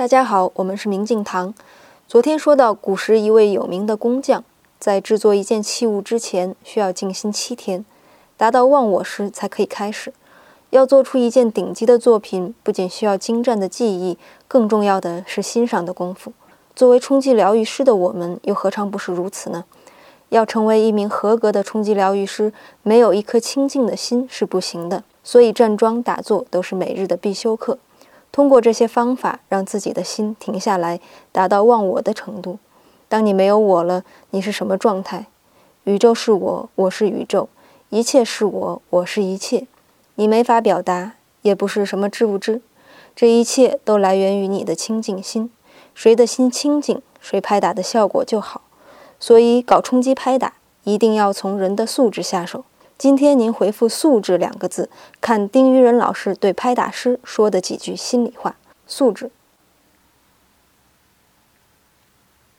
大家好，我们是明镜堂。昨天说到，古时一位有名的工匠，在制作一件器物之前，需要静心七天，达到忘我时才可以开始。要做出一件顶级的作品，不仅需要精湛的技艺，更重要的是欣赏的功夫。作为冲击疗愈师的我们，又何尝不是如此呢？要成为一名合格的冲击疗愈师，没有一颗清净的心是不行的。所以站桩打坐都是每日的必修课。通过这些方法，让自己的心停下来，达到忘我的程度。当你没有我了，你是什么状态？宇宙是我，我是宇宙；一切是我，我是一切。你没法表达，也不是什么知不知。这一切都来源于你的清净心。谁的心清净，谁拍打的效果就好。所以搞冲击拍打，一定要从人的素质下手。今天您回复“素质”两个字，看丁于仁老师对拍打师说的几句心里话。素质。